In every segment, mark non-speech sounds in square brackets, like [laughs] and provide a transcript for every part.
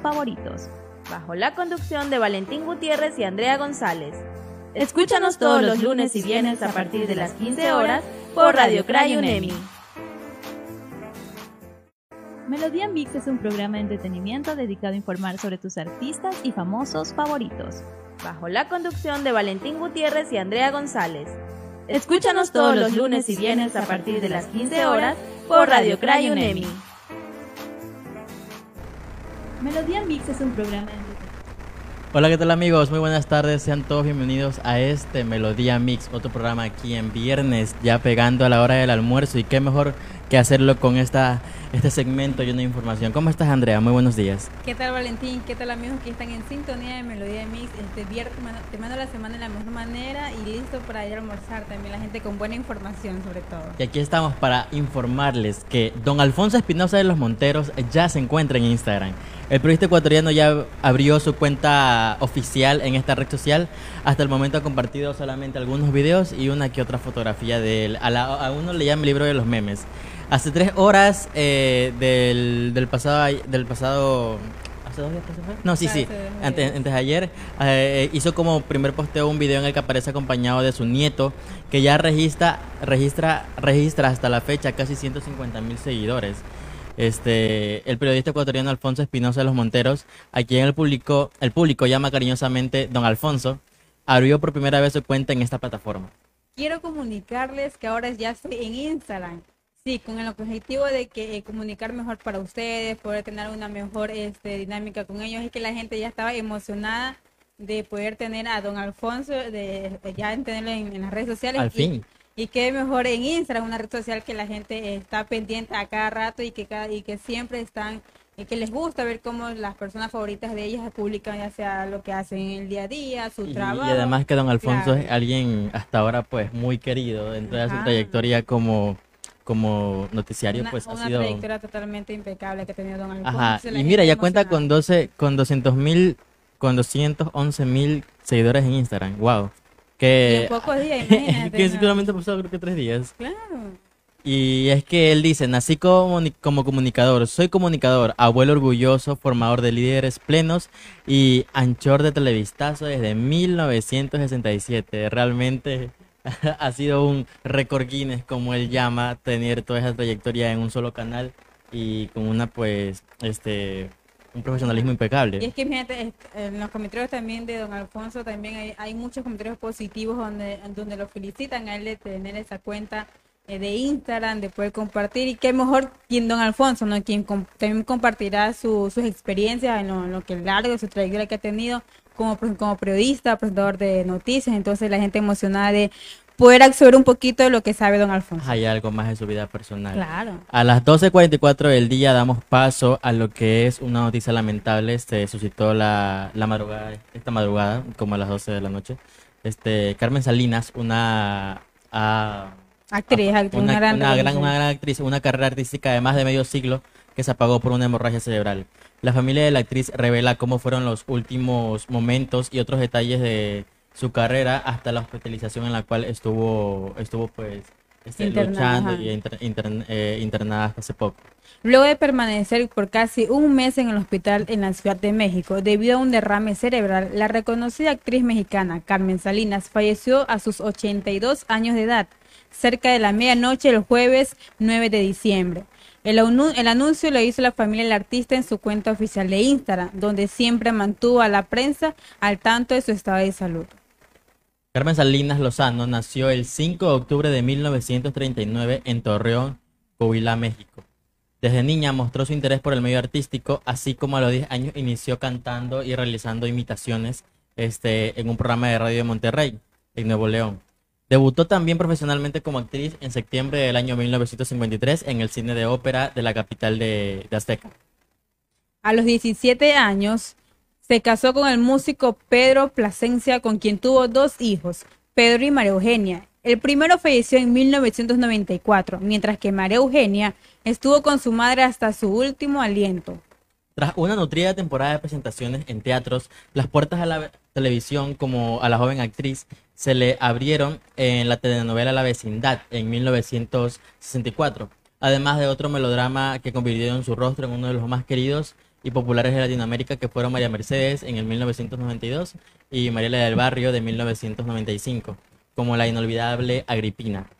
favoritos, bajo la conducción de Valentín Gutiérrez y Andrea González. Escúchanos todos los lunes y viernes a partir de las 15 horas por Radio Cray UNEMI. Melodía Mix es un programa de entretenimiento dedicado a informar sobre tus artistas y famosos favoritos, bajo la conducción de Valentín Gutiérrez y Andrea González. Escúchanos todos los lunes y viernes a partir de las 15 horas por Radio Cray UNEMI. Melodía Mix es un programa de Hola, ¿qué tal amigos? Muy buenas tardes, sean todos bienvenidos a este Melodía Mix, otro programa aquí en viernes, ya pegando a la hora del almuerzo. Y qué mejor que hacerlo con esta, este segmento lleno de información. ¿Cómo estás, Andrea? Muy buenos días. ¿Qué tal, Valentín? ¿Qué tal, amigos que están en sintonía de Melodía Mix? Este viernes te mando la semana de la mejor manera y listo para ir a almorzar también la gente con buena información, sobre todo. Y aquí estamos para informarles que don Alfonso Espinosa de los Monteros ya se encuentra en Instagram. El periodista ecuatoriano ya abrió su cuenta oficial en esta red social. Hasta el momento ha compartido solamente algunos videos y una que otra fotografía de él. A, a uno le llama el libro de los memes. Hace tres horas eh, del, del, pasado, del pasado ¿Hace dos días No, sí, sí. Antes, antes de ayer eh, hizo como primer posteo un video en el que aparece acompañado de su nieto, que ya registra, registra, registra hasta la fecha casi 150 mil seguidores. Este, el periodista ecuatoriano Alfonso Espinosa de los Monteros, a quien el público, el público llama cariñosamente Don Alfonso, abrió por primera vez su cuenta en esta plataforma. Quiero comunicarles que ahora ya estoy en Instagram Sí, con el objetivo de que eh, comunicar mejor para ustedes, poder tener una mejor este, dinámica con ellos, y que la gente ya estaba emocionada de poder tener a don Alfonso, de, ya tenerlo en, las redes sociales. Al fin. Y que mejor en Instagram, una red social que la gente está pendiente a cada rato y que, cada, y que siempre están, y que les gusta ver cómo las personas favoritas de ellas publican ya sea lo que hacen en el día a día, su trabajo. Y además que don Alfonso es alguien hasta ahora pues muy querido dentro de su trayectoria como como noticiario, pues ha sido... Una trayectoria totalmente impecable que ha tenido Don Alfonso. Ajá, y mira, ya cuenta con 12, con 200 mil, con 211 mil seguidores en Instagram, wow. Que, en pocos días, [laughs] imagínate. que seguramente ha pasado creo que tres días. Claro. Y es que él dice, nací como, como comunicador, soy comunicador, abuelo orgulloso, formador de líderes plenos y anchor de televistazo desde 1967. Realmente [laughs] ha sido un récord Guinness, como él llama, tener toda esa trayectoria en un solo canal y con una, pues, este, un profesionalismo impecable. Y es que, fíjate, en los comentarios también de don Alfonso, también hay, muchos comentarios positivos donde, donde lo felicitan a él de tener esa cuenta de Instagram, de poder compartir. Y qué mejor quien don Alfonso, ¿no? Quien también compartirá sus experiencias en lo, en lo que largo, su trayectoria que ha tenido como, como periodista, presentador de noticias, entonces la gente emocionada de poder acceder un poquito de lo que sabe don Alfonso. Hay algo más de su vida personal. Claro. A las 12.44 del día damos paso a lo que es una noticia lamentable. Se suscitó la, la madrugada, esta madrugada, como a las 12 de la noche. Este, Carmen Salinas, una... actriz, una, gran, una, gran, una gran actriz, una carrera artística de más de medio siglo que se apagó por una hemorragia cerebral. La familia de la actriz revela cómo fueron los últimos momentos y otros detalles de su carrera hasta la hospitalización en la cual estuvo, estuvo pues este, luchando y eh, internada hasta hace poco. Luego de permanecer por casi un mes en el hospital en la Ciudad de México debido a un derrame cerebral, la reconocida actriz mexicana Carmen Salinas falleció a sus 82 años de edad, cerca de la medianoche el jueves 9 de diciembre. El, anuncio lo hizo la familia del artista en su cuenta oficial de Instagram, donde siempre mantuvo a la prensa al tanto de su estado de salud. Carmen Salinas Lozano nació el 5 de octubre de 1939 en Torreón, Coahuila, México. Desde niña mostró su interés por el medio artístico, así como a los 10 años inició cantando y realizando imitaciones este, en un programa de radio de Monterrey, en Nuevo León. Debutó también profesionalmente como actriz en septiembre del año 1953 en el cine de ópera de la capital de, Azteca. A los 17 años se casó con el músico Pedro Plasencia, con quien tuvo dos hijos, Pedro y María Eugenia. El primero falleció en 1994, mientras que María Eugenia estuvo con su madre hasta su último aliento. Tras una nutrida temporada de presentaciones en teatros, las puertas a la televisión como a la joven actriz se le abrieron en la telenovela La vecindad en 1964, además de otro melodrama que convirtió en su rostro en uno de los más queridos y populares de Latinoamérica que fueron María Mercedes en el 1992 y Mariela del Barrio de 1995, como la inolvidable Agripina,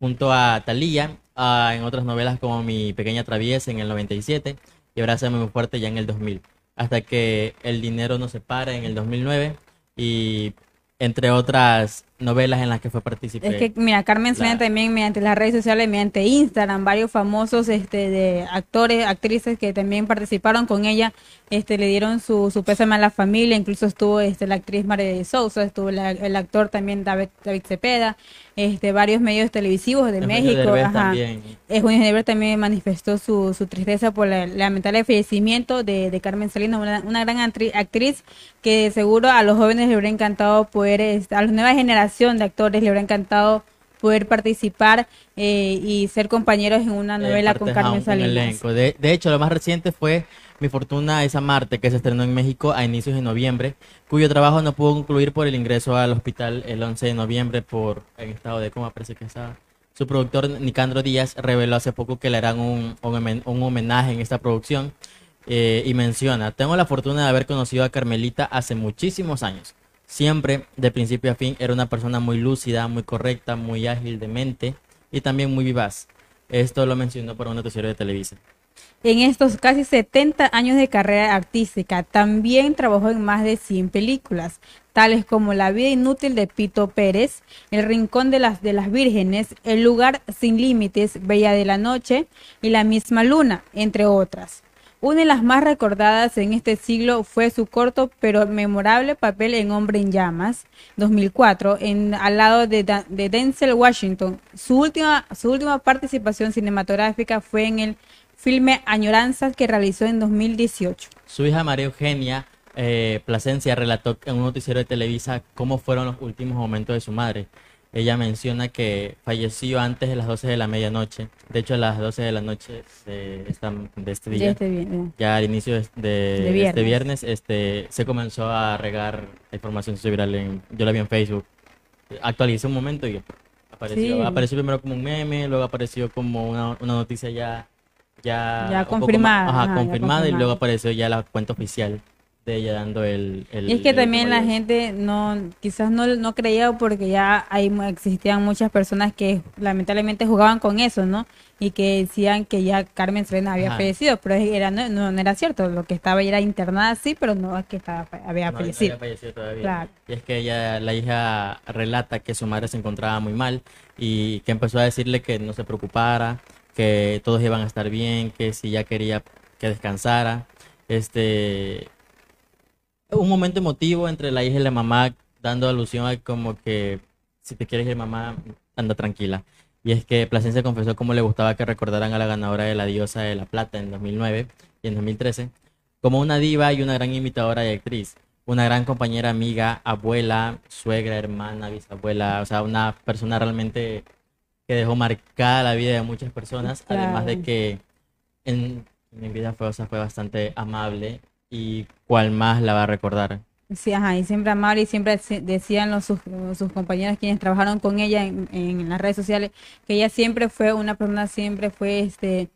junto a Talía en otras novelas como Mi Pequeña Traviesa en el 97 y Abrázame muy fuerte ya en el 2000, hasta que El Dinero nos separa en el 2009 y entre otras novelas en las que fue participante. Es que, mira, Carmen Salinas también mediante las redes sociales, mediante Instagram, varios famosos este, de actores, actrices que también participaron con ella, este, le dieron su, su pésame a la familia, incluso estuvo este, la actriz María de Sousa, estuvo el actor también David, David Cepeda, este, varios medios televisivos de México. Ajá. También. Derbez también manifestó su, su tristeza por el lamentable fallecimiento de, de Carmen Salinas, una, una gran actriz que seguro a los jóvenes les hubiera encantado poder, este, a la nueva generación de actores les hubiera encantado poder participar eh, y ser compañeros en una novela con Carmen Salinas. De, de, hecho, lo más reciente fue Mi Fortuna es Marte, que se estrenó en México a inicios de noviembre, cuyo trabajo no pudo concluir por el ingreso al hospital el 11 de noviembre por en estado de coma, parece que estaba. Su productor, Nicandro Díaz, reveló hace poco que le harán un, un, homenaje en esta producción eh, y menciona, tengo la fortuna de haber conocido a Carmelita hace muchísimos años Siempre, de principio a fin, era una persona muy lúcida, muy correcta, muy ágil de mente y también muy vivaz. Esto lo mencionó por un noticiero de Televisa. En estos casi 70 años de carrera artística, también trabajó en más de 100 películas, tales como La vida inútil de Pito Pérez, El rincón de las, de las vírgenes, El lugar sin límites, Bella de la noche y La misma luna, entre otras. Una de las más recordadas en este siglo fue su corto pero memorable papel en Hombre en Llamas, 2004, en, al lado de, de Denzel Washington. Su última, su última participación cinematográfica fue en el filme Añoranzas que realizó en 2018. Su hija María Eugenia eh, Plasencia relató en un noticiero de Televisa cómo fueron los últimos momentos de su madre. Ella menciona que falleció antes de las 12 de la medianoche. De hecho, a las 12 de la noche de este día, este ya al inicio de, este viernes, este, se comenzó a regar la información viral. En, yo la vi en Facebook. Actualicé un momento y apareció. Apareció primero como un meme, luego apareció como una, noticia ya, ya, confirmada. confirmada, y luego apareció ya la cuenta oficial de ella dando el... y es que también la gente no quizás no, no creía porque ya hay, existían muchas personas que lamentablemente jugaban con eso, ¿no? Y que decían que ya Carmen Serena había fallecido, pero era no, no, era cierto, lo que estaba era internada sí, pero no es que estaba, había fallecido. todavía. Y es que ella, la hija relata que su madre se encontraba muy mal y que empezó a decirle que no se preocupara, que todos iban a estar bien, que si ya quería que descansara. Este, un momento emotivo entre la hija y la mamá, dando alusión a como que si te quieres ir mamá, anda tranquila. Y es que Plasencia confesó cómo le gustaba que recordaran a la ganadora de la diosa de la plata en 2009 y en 2013 como una diva y una gran imitadora y actriz, una gran compañera, amiga, abuela, suegra, hermana, bisabuela, o sea, una persona realmente que dejó marcada la vida de muchas personas, además de que en, mi vida fue, fue bastante amable y cuál más la va a recordar. Sí, ajá, y siempre amable y siempre decían los, sus, sus compañeros quienes trabajaron con ella en, en, las redes sociales que ella siempre fue una persona, siempre fue este,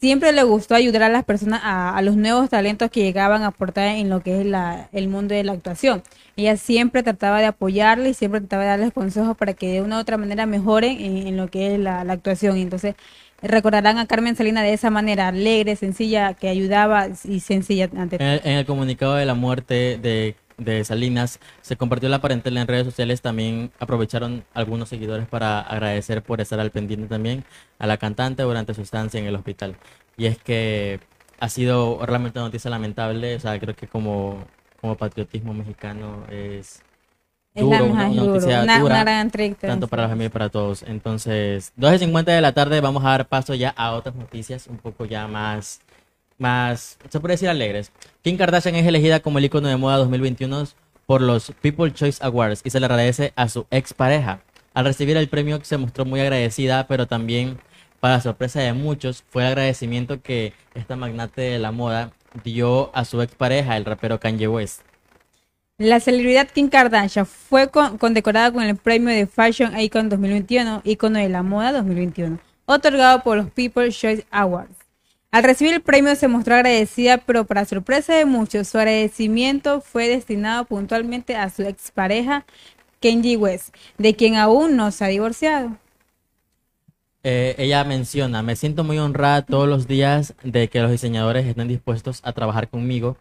siempre le gustó ayudar a las personas, a, los nuevos talentos que llegaban a aportar en lo que es la, el mundo de la actuación. Ella siempre trataba de apoyarle y siempre trataba de darles consejos para que de una u otra manera mejoren en, en lo que es la, actuación. Entonces, recordarán a Carmen Salina de esa manera alegre, sencilla, que ayudaba y sencilla ante en el, comunicado de la muerte de, de, Salinas se compartió la parentela en redes sociales, también aprovecharon algunos seguidores para agradecer por estar al pendiente también a la cantante durante su estancia en el hospital. Y es que ha sido realmente una noticia lamentable, o sea, creo que como, como patriotismo mexicano es duro, una, noticia dura, tanto para la familia y para todos. Entonces, 12.50 de la tarde vamos a dar paso ya a otras noticias un poco ya más, más, se puede decir alegres. Kim Kardashian es elegida como el icono de moda 2021 por los People Choice Awards y se le agradece a su expareja. Al recibir el premio se mostró muy agradecida, pero también, para sorpresa de muchos, fue el agradecimiento que esta magnate de la moda dio a su expareja, el rapero Kanye West. La celebridad Kim Kardashian fue condecorada con el premio de Fashion Icon 2021, icono de la moda 2021, otorgado por los People's Choice Awards. Al recibir el premio se mostró agradecida, pero para sorpresa de muchos, su agradecimiento fue destinado puntualmente a su expareja, Kenji West, de quien aún no se ha divorciado. Eh, ella menciona, me siento muy honrada todos los días de que los diseñadores estén dispuestos a trabajar conmigo,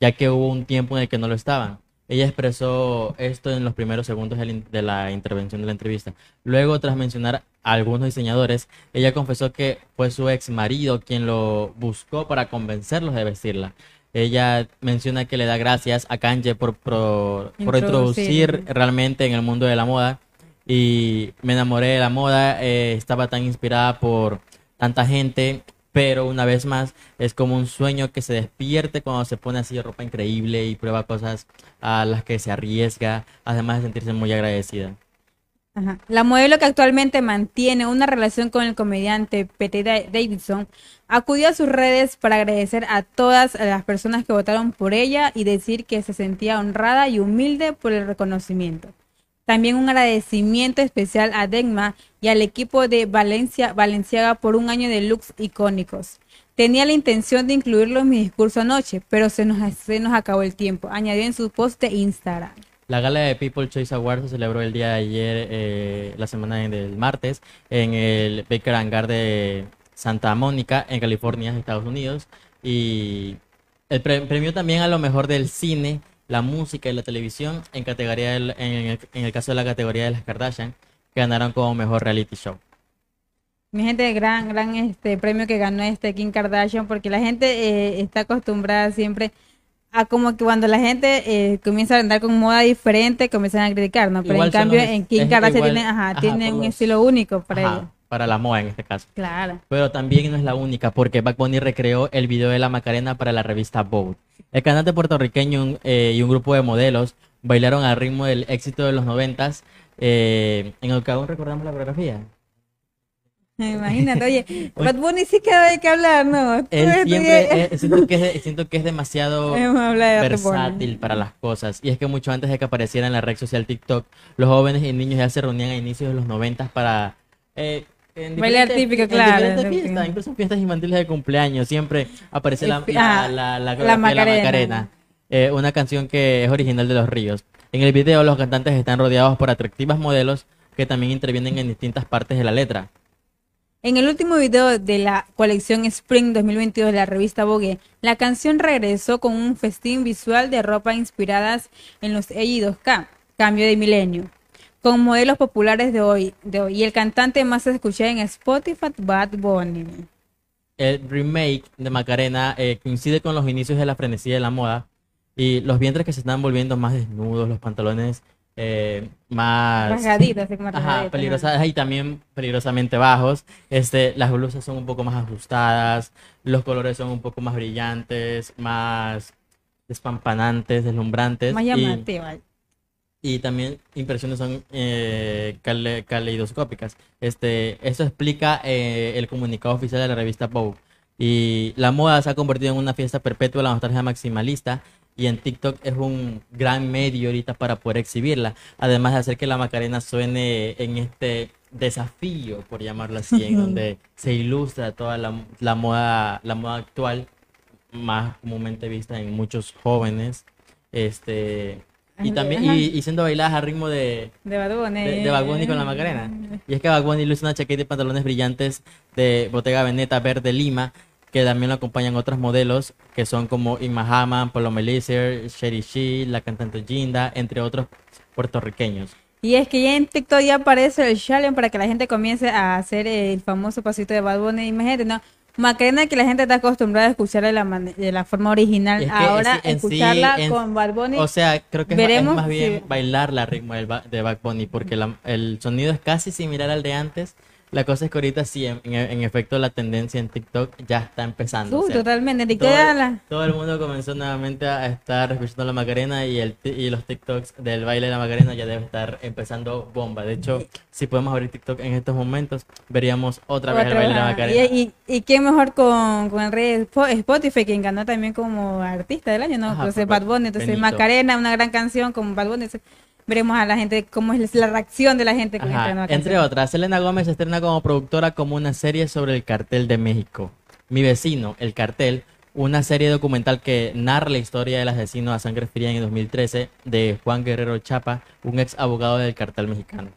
ya que hubo un tiempo en el que no lo estaban. Ella expresó esto en los primeros segundos de la intervención de la entrevista. Luego, tras mencionar a algunos diseñadores, ella confesó que fue su ex marido quien lo buscó para convencerlos de vestirla. Ella menciona que le da gracias a Kanye por, por, introducir realmente en el mundo de la moda y me enamoré de la moda, eh, estaba tan inspirada por tanta gente, pero una vez más es como un sueño que se despierte cuando se pone así ropa increíble y prueba cosas a las que se arriesga, además de sentirse muy agradecida. La modelo que actualmente mantiene una relación con el comediante Pete Davidson acudió a sus redes para agradecer a todas las personas que votaron por ella y decir que se sentía honrada y humilde por el reconocimiento. También un agradecimiento especial a Degma y al equipo de Valencia, Valenciaga por un año de looks icónicos. Tenía la intención de incluirlo en mi discurso anoche, pero se nos, nos acabó el tiempo, añadió en su post de Instagram. La gala de People Choice Awards se celebró el día de ayer, eh, la semana del martes, en el Baker Hangar de Santa Mónica, en California, Estados Unidos. Y el premio también a lo mejor del cine la música y la televisión en, categoría en, el, caso de la categoría de las Kardashian, que ganaron como mejor reality show. Mi gente, gran, gran este premio que ganó este Kim Kardashian, porque la gente eh, está acostumbrada siempre a como que cuando la gente eh, comienza a andar con moda diferente, comienzan a criticar, ¿no? Pero en cambio, en Kim Kardashian tiene, ajá, tiene un estilo único para ella para la moda en este caso. Claro. Pero también no es la única, porque Bad Bunny recreó el video de la Macarena para la revista Vogue. El cantante puertorriqueño eh, y un grupo de modelos bailaron al ritmo del éxito de los noventas. Eh, en el que aún recordamos la coreografía. Imagínate, [laughs] oye, Bad Bunny sí que hay que hablar, ¿no? Él siempre, eh, siento, que es, siento que es demasiado [laughs] versátil para las cosas. Y es que mucho antes de que apareciera en la red social TikTok, los jóvenes y niños ya se reunían a inicios de los noventas para eh, Bailar típico, claro. fiestas, incluso fiestas infantiles de cumpleaños, siempre aparece la, la, la, la, Macarena. Eh, una canción que es original de Los Ríos. En el video los cantantes están rodeados por atractivas modelos que también intervienen en distintas partes de la letra. En el último video de la colección Spring 2022 de la revista Vogue, la canción regresó con un festín visual de ropa inspiradas en los EI2K, cambio de milenio con modelos populares de hoy, de hoy. Y el cantante más escuchado en Spotify, Bad Bunny. El remake de Macarena eh, coincide con los inicios de la frenesía de la moda y los vientres que se están volviendo más desnudos, los pantalones eh, más rasgaditos, ajá, peligrosas y también peligrosamente bajos. Este, las blusas son un poco más ajustadas, los colores son un poco más brillantes, más despampanantes, deslumbrantes. Más llamativas y también impresiones son eh, caleidoscópicas. Este, eso explica eh, el comunicado oficial de la revista Vogue. Y la moda se ha convertido en una fiesta perpetua de la nostalgia maximalista y en TikTok es un gran medio ahorita para poder exhibirla, además de hacer que la Macarena suene en este desafío, por llamarlo así, en [laughs] donde se ilustra toda la, la, moda, la moda actual, más comúnmente vista en muchos jóvenes. Este, y también y, siendo bailadas a ritmo de de Bad de, con la Macarena. Y es que Bad Bunny luce una chaqueta y pantalones brillantes de Bottega Veneta verde Lima, que también lo acompañan otros modelos que son como Inma Hammond, Polo Melisser, Sherry She, la cantante Ginda, entre otros puertorriqueños. Y es que ya en TikTok ya aparece el challenge para que la gente comience a hacer el famoso pasito de Bad Bunny. Imagínate, ¿no? Macarena que la gente está acostumbrada a escucharla de la, de la forma original. Ahora escucharla con Bad Bunny. O sea, creo que es, más bien bailar la ritmo de Bad Bunny porque el sonido es casi similar al de antes la cosa es que ahorita sí, en, efecto, la tendencia en TikTok ya está empezando. totalmente. Todo, el mundo comenzó nuevamente a estar escuchando la Macarena y, el, y los TikToks del baile de la Macarena ya debe estar empezando bomba. De hecho, si podemos abrir TikTok en estos momentos, veríamos otra, vez el baile de la Macarena. Y, y, qué mejor con, con el rey Spotify, quien ganó también como artista del año, ¿no? entonces, Bad Bunny. Entonces, Macarena, una gran canción como Bad Bunny veremos a la gente cómo es la reacción de la gente Entre otras, Selena Gómez estrena como productora como una serie sobre el cartel de México. Mi vecino, El Cartel, una serie documental que narra la historia del asesino a sangre fría en 2013 de Juan Guerrero Chapa, un ex abogado del cartel mexicano.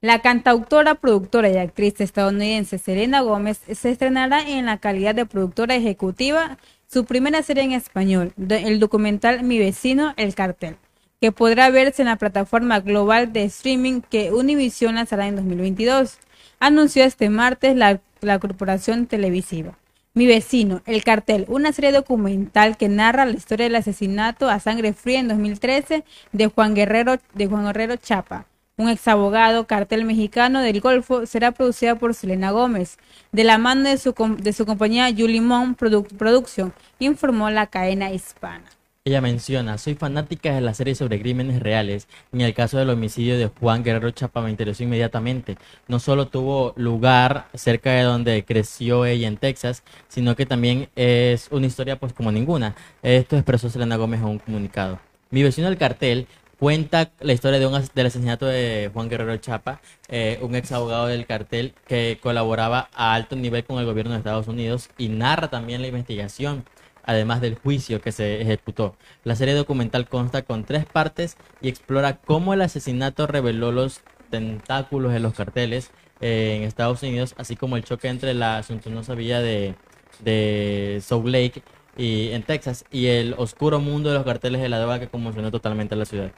La cantautora, productora y actriz estadounidense Selena Gómez se estrenará en la calidad de productora ejecutiva su primera serie en español, el documental Mi vecino, El cartel, que podrá verse en la plataforma global de streaming que Univision lanzará en 2022, anunció este martes la, corporación televisiva. Mi vecino, El cartel, una serie documental que narra la historia del asesinato a sangre fría en 2013 de Juan Guerrero, de Juan Guerrero Chapa un exabogado cartel mexicano del Golfo, será producida por Selena Gómez, de la mano de su, de su compañía Julimon Production, informó la cadena hispana. Ella menciona, soy fanática de la serie sobre crímenes reales. En el caso del homicidio de Juan Guerrero Chapa me interesó inmediatamente. No solo tuvo lugar cerca de donde creció ella en Texas, sino que también es una historia pues como ninguna. Esto expresó Selena Gómez en un comunicado. Mi vecino del cartel cuenta la historia de un, del asesinato de Juan Guerrero Chapa, eh, un ex abogado del cartel que colaboraba a alto nivel con el gobierno de Estados Unidos y narra también la investigación, además del juicio que se ejecutó. La serie documental consta con tres partes y explora cómo el asesinato reveló los tentáculos de los carteles eh, en Estados Unidos, así como el choque entre la suntuosa villa de, de Salt Lake y en Texas y el oscuro mundo de los carteles de la droga que conmocionó totalmente la ciudad.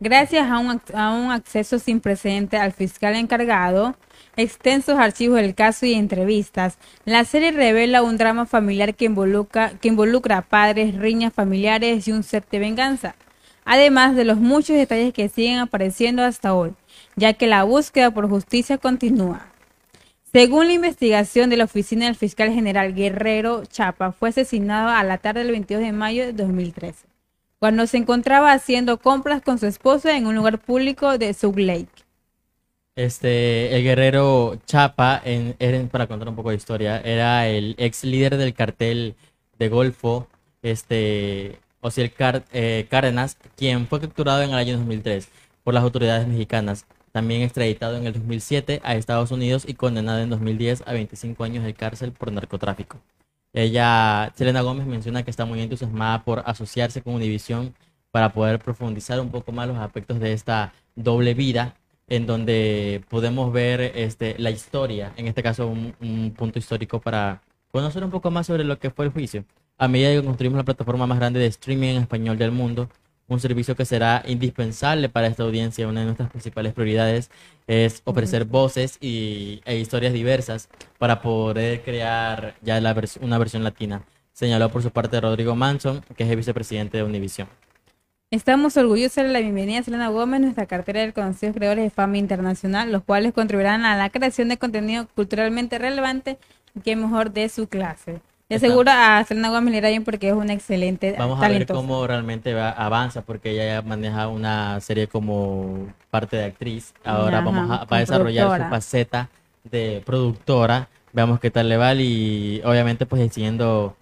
Gracias a un, a un acceso sin precedente al fiscal encargado, extensos archivos del caso y entrevistas, la serie revela un drama familiar que involucra, a padres, riñas familiares y un set de venganza, además de los muchos detalles que siguen apareciendo hasta hoy, ya que la búsqueda por justicia continúa. Según la investigación de la oficina del fiscal general Guerrero Chapa, fue asesinado a la tarde del 22 de mayo de 2013 cuando se encontraba haciendo compras con su esposa en un lugar público de Sug Lake. Este, el guerrero Chapa, en, para contar un poco de historia, era el ex líder del cartel de Golfo, este, Osiel Car eh, Cárdenas, quien fue capturado en el año 2003 por las autoridades mexicanas. También extraditado en el 2007 a Estados Unidos y condenado en 2010 a 25 años de cárcel por narcotráfico. Ella, Selena Gómez, menciona que está muy entusiasmada por asociarse con Univision para poder profundizar un poco más los aspectos de esta doble vida, en donde podemos ver este, la historia, en este caso un, un punto histórico para conocer un poco más sobre lo que fue el juicio. A medida que construimos la plataforma más grande de streaming en español del mundo, un servicio que será indispensable para esta audiencia. Una de nuestras principales prioridades es ofrecer voces y, e historias diversas para poder crear ya la una versión latina, señaló por su parte Rodrigo Manson, que es el vicepresidente de Univision. Estamos orgullosos de la bienvenida a Selena Gómez, nuestra cartera de conocidos creadores de fama internacional, los cuales contribuirán a la creación de contenido culturalmente relevante y que mejor de su clase. De seguro a Selena Gómez le irá bien porque es una excelente Vamos a ver cómo realmente avanza, porque ella ya maneja una serie como parte de actriz. Ahora vamos a, a desarrollar su faceta de productora. Veamos qué tal le va y obviamente pues decidiendo,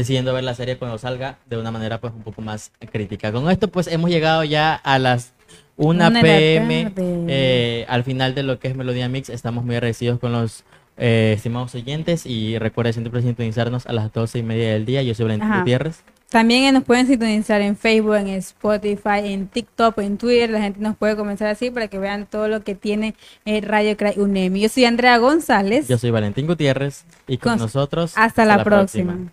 decidiendo ver la serie cuando salga de una manera pues un poco más crítica. Con esto pues hemos llegado ya a las 1 pm eh, al final de lo que es Melodía Mix. Estamos muy agradecidos con los eh, estimados oyentes, y recuerden siempre sintonizarnos a las 12 y media del día. Yo soy Valentín Gutiérrez. También nos pueden sintonizar en Facebook, en Spotify, en TikTok, en Twitter. La gente nos puede comenzar así para que vean todo lo que tiene el Radio Cray UNEMI. Yo soy Andrea González. Yo soy Valentín Gutiérrez. Y con, nosotros. Hasta, la, próxima.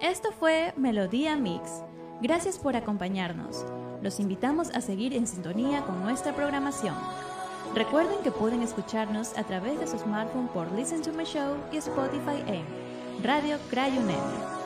Esto fue Melodía Mix. Gracias por acompañarnos. Los invitamos a seguir en sintonía con nuestra programación. Recuerden que pueden escucharnos a través de su smartphone por Listen to My Show y Spotify en Radio Crayunet.